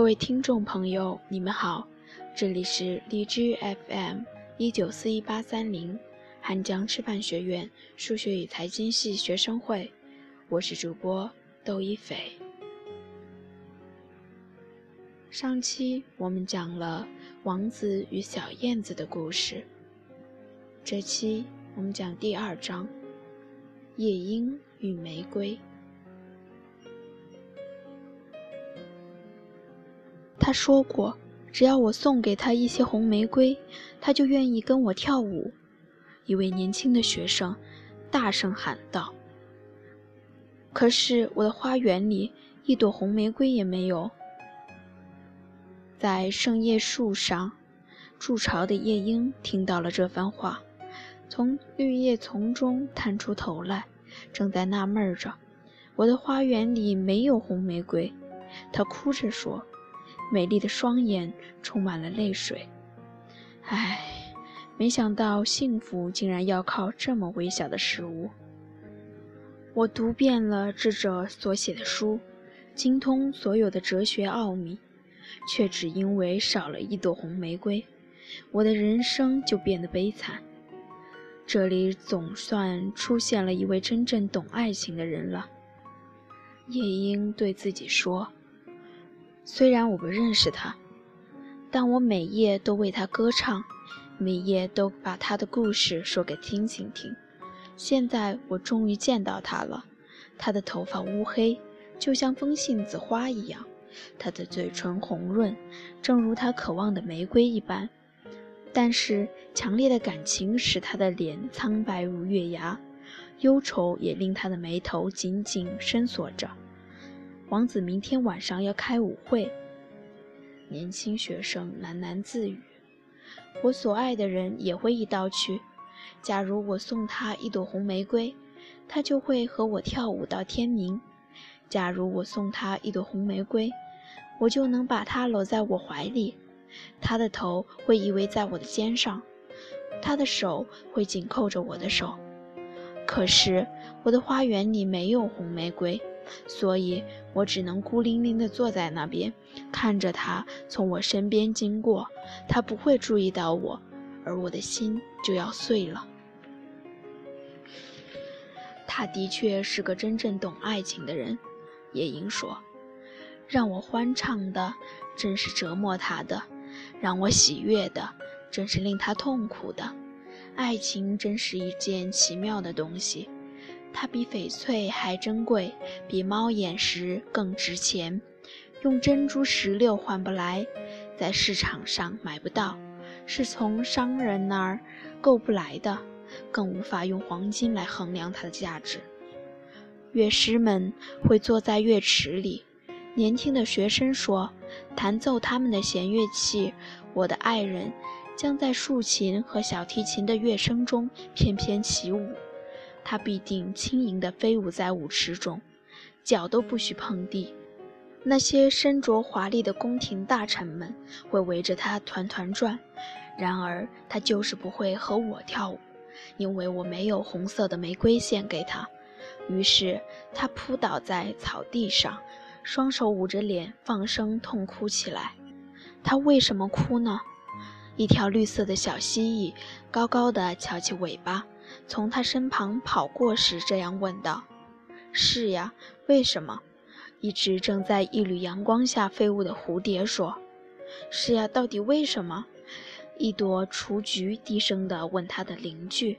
各位听众朋友，你们好，这里是荔枝 FM 一九四一八三零，汉江师范学院数学与财经系学生会，我是主播窦一斐。上期我们讲了王子与小燕子的故事，这期我们讲第二章夜莺与玫瑰。他说过，只要我送给他一些红玫瑰，他就愿意跟我跳舞。一位年轻的学生大声喊道：“可是我的花园里一朵红玫瑰也没有。”在圣叶树上筑巢的夜莺听到了这番话，从绿叶丛中探出头来，正在纳闷着：“我的花园里没有红玫瑰。”他哭着说。美丽的双眼充满了泪水。唉，没想到幸福竟然要靠这么微小的事物。我读遍了智者所写的书，精通所有的哲学奥秘，却只因为少了一朵红玫瑰，我的人生就变得悲惨。这里总算出现了一位真正懂爱情的人了。夜莺对自己说。虽然我不认识他，但我每夜都为他歌唱，每夜都把他的故事说给星星听。现在我终于见到他了，他的头发乌黑，就像风信子花一样；他的嘴唇红润，正如他渴望的玫瑰一般。但是强烈的感情使他的脸苍白如月牙，忧愁也令他的眉头紧紧深锁着。王子明天晚上要开舞会。年轻学生喃喃自语：“我所爱的人也会一道去。假如我送他一朵红玫瑰，他就会和我跳舞到天明。假如我送他一朵红玫瑰，我就能把他搂在我怀里。他的头会依偎在我的肩上，他的手会紧扣着我的手。可是我的花园里没有红玫瑰。”所以我只能孤零零地坐在那边，看着他从我身边经过。他不会注意到我，而我的心就要碎了。他的确是个真正懂爱情的人，夜莺说：“让我欢畅的，正是折磨他的；让我喜悦的，正是令他痛苦的。爱情真是一件奇妙的东西。”它比翡翠还珍贵，比猫眼石更值钱。用珍珠石榴换不来，在市场上买不到，是从商人那儿购不来的，更无法用黄金来衡量它的价值。乐师们会坐在乐池里，年轻的学生说，弹奏他们的弦乐器。我的爱人将在竖琴和小提琴的乐声中翩翩起舞。他必定轻盈地飞舞在舞池中，脚都不许碰地。那些身着华丽的宫廷大臣们会围着他团团转。然而，他就是不会和我跳舞，因为我没有红色的玫瑰献给他。于是，他扑倒在草地上，双手捂着脸，放声痛哭起来。他为什么哭呢？一条绿色的小蜥蜴高高的翘起尾巴。从他身旁跑过时，这样问道：“是呀，为什么？”一只正在一缕阳光下飞舞的蝴蝶说：“是呀，到底为什么？”一朵雏菊低声地问他的邻居：“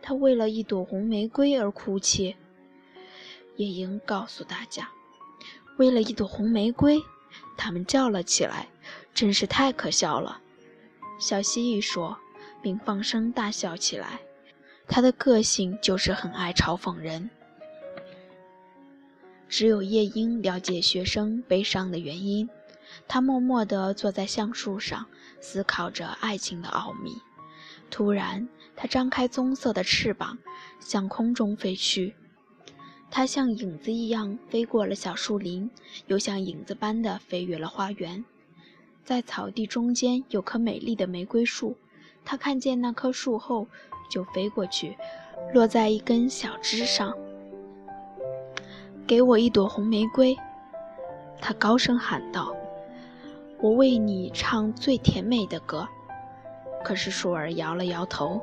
他为了一朵红玫瑰而哭泣。”夜莺告诉大家：“为了一朵红玫瑰。”他们叫了起来：“真是太可笑了！”小蜥蜴说，并放声大笑起来。他的个性就是很爱嘲讽人。只有夜莺了解学生悲伤的原因。他默默地坐在橡树上，思考着爱情的奥秘。突然，他张开棕色的翅膀，向空中飞去。他像影子一样飞过了小树林，又像影子般的飞越了花园。在草地中间有棵美丽的玫瑰树，他看见那棵树后。就飞过去，落在一根小枝上。给我一朵红玫瑰，他高声喊道。我为你唱最甜美的歌。”可是树儿摇了摇头：“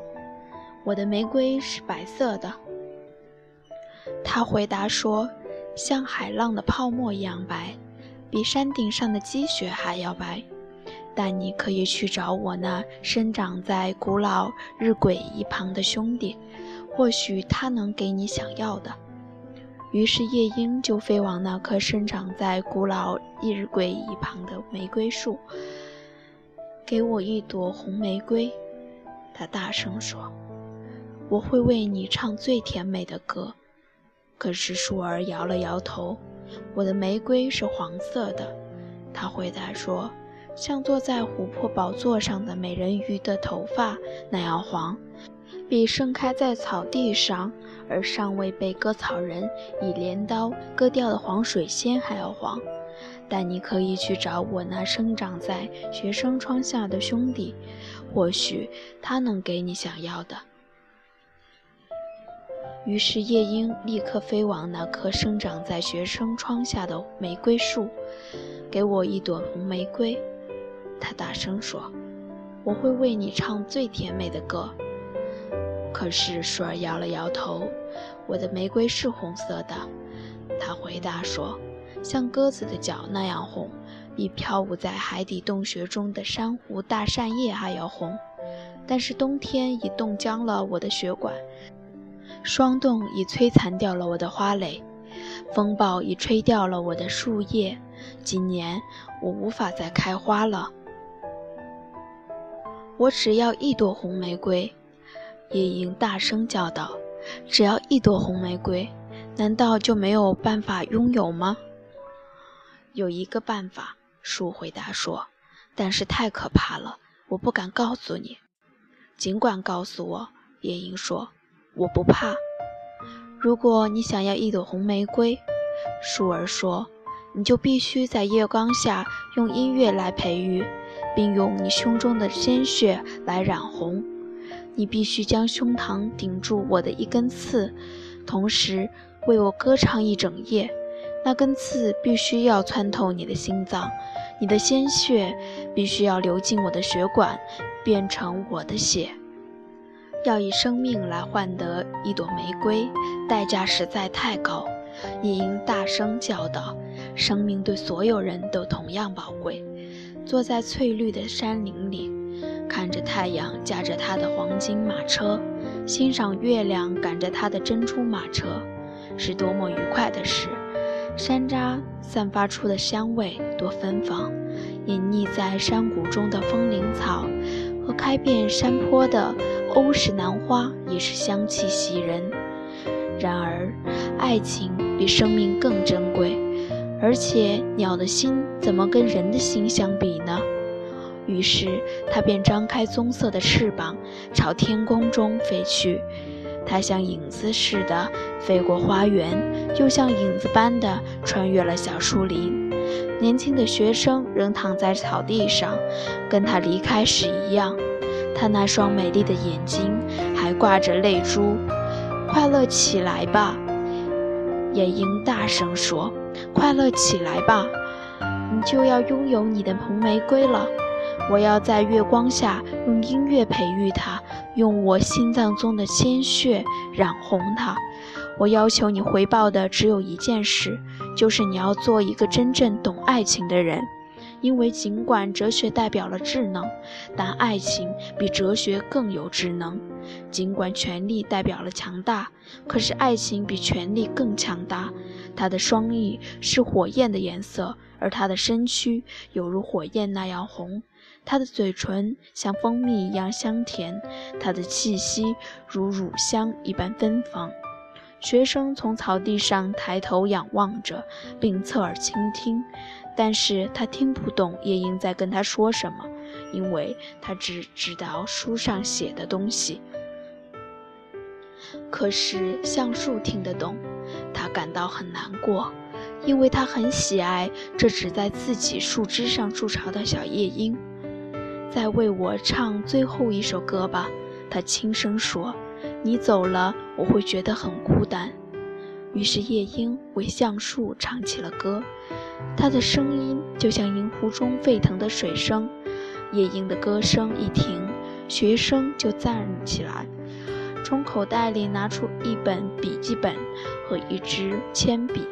我的玫瑰是白色的。”他回答说：“像海浪的泡沫一样白，比山顶上的积雪还要白。但你可以去找我那生长在古老日晷一旁的兄弟，或许他能给你想要的。”于是夜莺就飞往那棵生长在古老日晷一旁的玫瑰树，给我一朵红玫瑰。他大声说：“我会为你唱最甜美的歌。”可是树儿摇了摇头：“我的玫瑰是黄色的。”他回答说：“像坐在琥珀宝座上的美人鱼的头发那样黄，比盛开在草地上。”而尚未被割草人以镰刀割掉的黄水仙还要黄，但你可以去找我那生长在学生窗下的兄弟，或许他能给你想要的。于是夜莺立刻飞往那棵生长在学生窗下的玫瑰树，给我一朵红玫瑰。他大声说：“我会为你唱最甜美的歌。”可是树儿摇了摇头：“我的玫瑰是红色的。”他回答说：“像鸽子的脚那样红，比漂舞在海底洞穴中的珊瑚大扇叶还要红。但是冬天已冻僵了我的血管，霜冻已摧残掉了我的花蕾，风暴已吹掉了我的树叶。今年我无法再开花了。我只要一朵红玫瑰。”夜莺大声叫道：“只要一朵红玫瑰，难道就没有办法拥有吗？”“有一个办法。”树回答说，“但是太可怕了，我不敢告诉你。”“尽管告诉我。”夜莺说，“我不怕。”“如果你想要一朵红玫瑰，”树儿说，“你就必须在月光下用音乐来培育，并用你胸中的鲜血来染红。”你必须将胸膛顶住我的一根刺，同时为我歌唱一整夜。那根刺必须要穿透你的心脏，你的鲜血必须要流进我的血管，变成我的血。要以生命来换得一朵玫瑰，代价实在太高。夜莺大声叫道：“生命对所有人都同样宝贵。”坐在翠绿的山林里。看着太阳驾着他的黄金马车，欣赏月亮赶着他的珍珠马车，是多么愉快的事！山楂散发出的香味多芬芳，隐匿在山谷中的风铃草和开遍山坡的欧式兰花也是香气袭人。然而，爱情比生命更珍贵，而且鸟的心怎么跟人的心相比呢？于是，他便张开棕色的翅膀，朝天空中飞去。他像影子似的飞过花园，又像影子般的穿越了小树林。年轻的学生仍躺在草地上，跟他离开时一样。他那双美丽的眼睛还挂着泪珠。快乐起来吧，夜莺大声说：“快乐起来吧，你就要拥有你的红玫瑰了。”我要在月光下用音乐培育它，用我心脏中的鲜血染红它。我要求你回报的只有一件事，就是你要做一个真正懂爱情的人。因为尽管哲学代表了智能，但爱情比哲学更有智能。尽管权力代表了强大，可是爱情比权力更强大。它的双翼是火焰的颜色，而它的身躯犹如火焰那样红。他的嘴唇像蜂蜜一样香甜，他的气息如乳香一般芬芳。学生从草地上抬头仰望着，并侧耳倾听，但是他听不懂夜莺在跟他说什么，因为他只知道书上写的东西。可是橡树听得懂，他感到很难过，因为他很喜爱这只在自己树枝上筑巢的小夜莺。再为我唱最后一首歌吧，他轻声说：“你走了，我会觉得很孤单。”于是夜莺为橡树唱起了歌，它的声音就像银湖中沸腾的水声。夜莺的歌声一停，学生就站起来，从口袋里拿出一本笔记本和一支铅笔。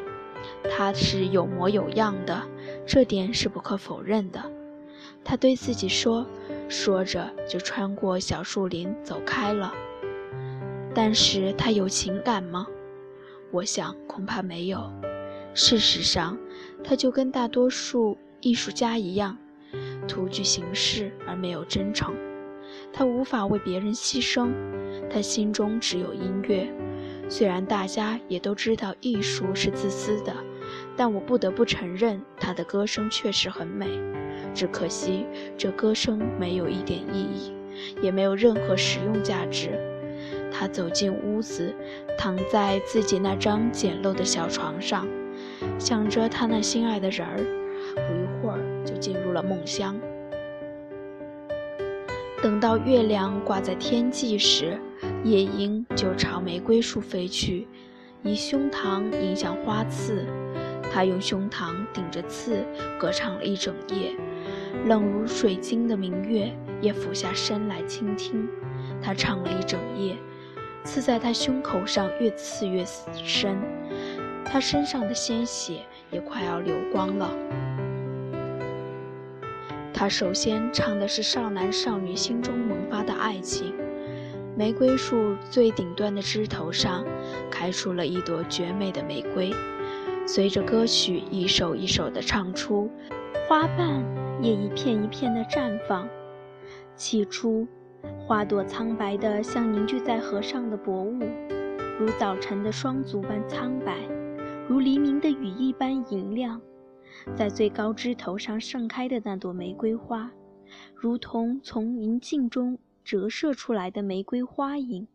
他是有模有样的，这点是不可否认的。他对自己说，说着就穿过小树林走开了。但是他有情感吗？我想恐怕没有。事实上，他就跟大多数艺术家一样，图具形式而没有真诚。他无法为别人牺牲，他心中只有音乐。虽然大家也都知道艺术是自私的。但我不得不承认，他的歌声确实很美，只可惜这歌声没有一点意义，也没有任何实用价值。他走进屋子，躺在自己那张简陋的小床上，想着他那心爱的人儿，不一会儿就进入了梦乡。等到月亮挂在天际时，夜莺就朝玫瑰树飞去，以胸膛迎向花刺。他用胸膛顶着刺，歌唱了一整夜。冷如水晶的明月也俯下身来倾听。他唱了一整夜，刺在他胸口上越刺越深，他身上的鲜血也快要流光了。他首先唱的是少男少女心中萌发的爱情。玫瑰树最顶端的枝头上，开出了一朵绝美的玫瑰。随着歌曲一首一首的唱出，花瓣也一片一片的绽放。起初，花朵苍白的像凝聚在河上的薄雾，如早晨的霜足般苍白，如黎明的羽翼般银亮。在最高枝头上盛开的那朵玫瑰花，如同从银镜中折射出来的玫瑰花影，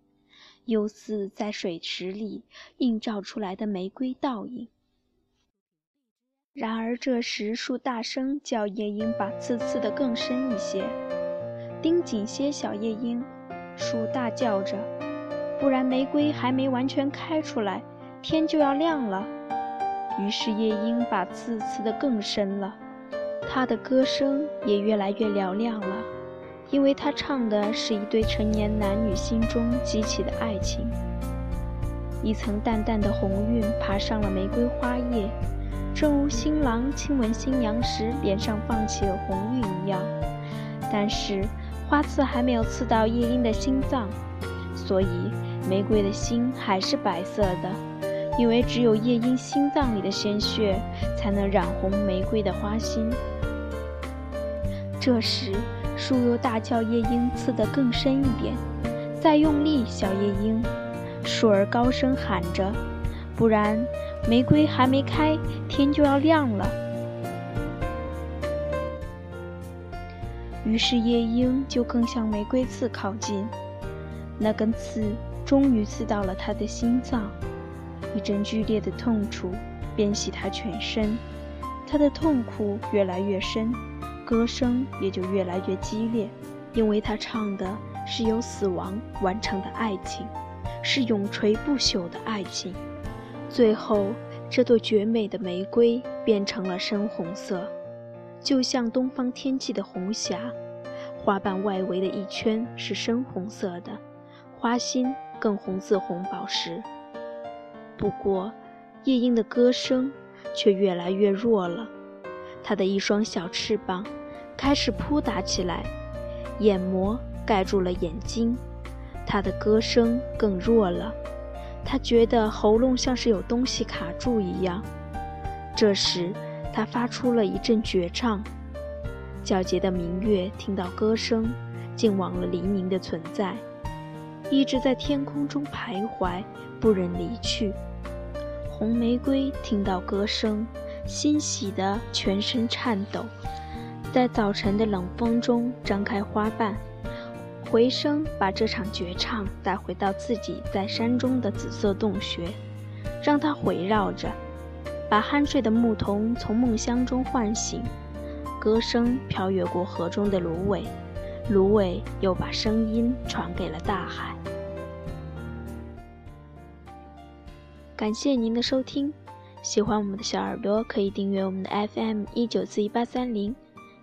又似在水池里映照出来的玫瑰倒影。然而这时，树大声叫夜莺把刺刺得更深一些，盯紧些，小夜莺。树大叫着，不然玫瑰还没完全开出来，天就要亮了。于是夜莺把刺刺得更深了，它的歌声也越来越嘹亮了，因为它唱的是一对成年男女心中激起的爱情。一层淡淡的红晕爬上了玫瑰花叶。正如新郎亲吻新娘时脸上放起了红晕一样，但是花刺还没有刺到夜莺的心脏，所以玫瑰的心还是白色的。因为只有夜莺心脏里的鲜血才能染红玫瑰的花心。这时，树又大叫：“夜莺刺得更深一点，再用力，小夜莺！”树儿高声喊着：“不然。”玫瑰还没开，天就要亮了。于是夜莺就更向玫瑰刺靠近，那根刺终于刺到了他的心脏，一阵剧烈的痛楚遍袭他全身。他的痛苦越来越深，歌声也就越来越激烈，因为他唱的是由死亡完成的爱情，是永垂不朽的爱情。最后，这朵绝美的玫瑰变成了深红色，就像东方天际的红霞。花瓣外围的一圈是深红色的，花心更红似红宝石。不过，夜莺的歌声却越来越弱了，它的一双小翅膀开始扑打起来，眼膜盖住了眼睛，它的歌声更弱了。他觉得喉咙像是有东西卡住一样。这时，他发出了一阵绝唱。皎洁的明月听到歌声，竟忘了黎明的存在，一直在天空中徘徊，不忍离去。红玫瑰听到歌声，欣喜的全身颤抖，在早晨的冷风中张开花瓣。回声把这场绝唱带回到自己在山中的紫色洞穴，让它回绕着，把酣睡的牧童从梦乡中唤醒。歌声飘越过河中的芦苇，芦苇又把声音传给了大海。感谢您的收听，喜欢我们的小耳朵可以订阅我们的 FM 一九四一八三零，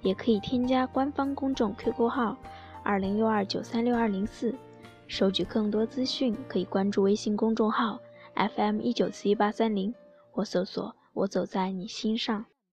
也可以添加官方公众 QQ 号二零六二九三六二零四，收取更多资讯可以关注微信公众号 FM 一九四一八三零或搜索“我走在你心上”。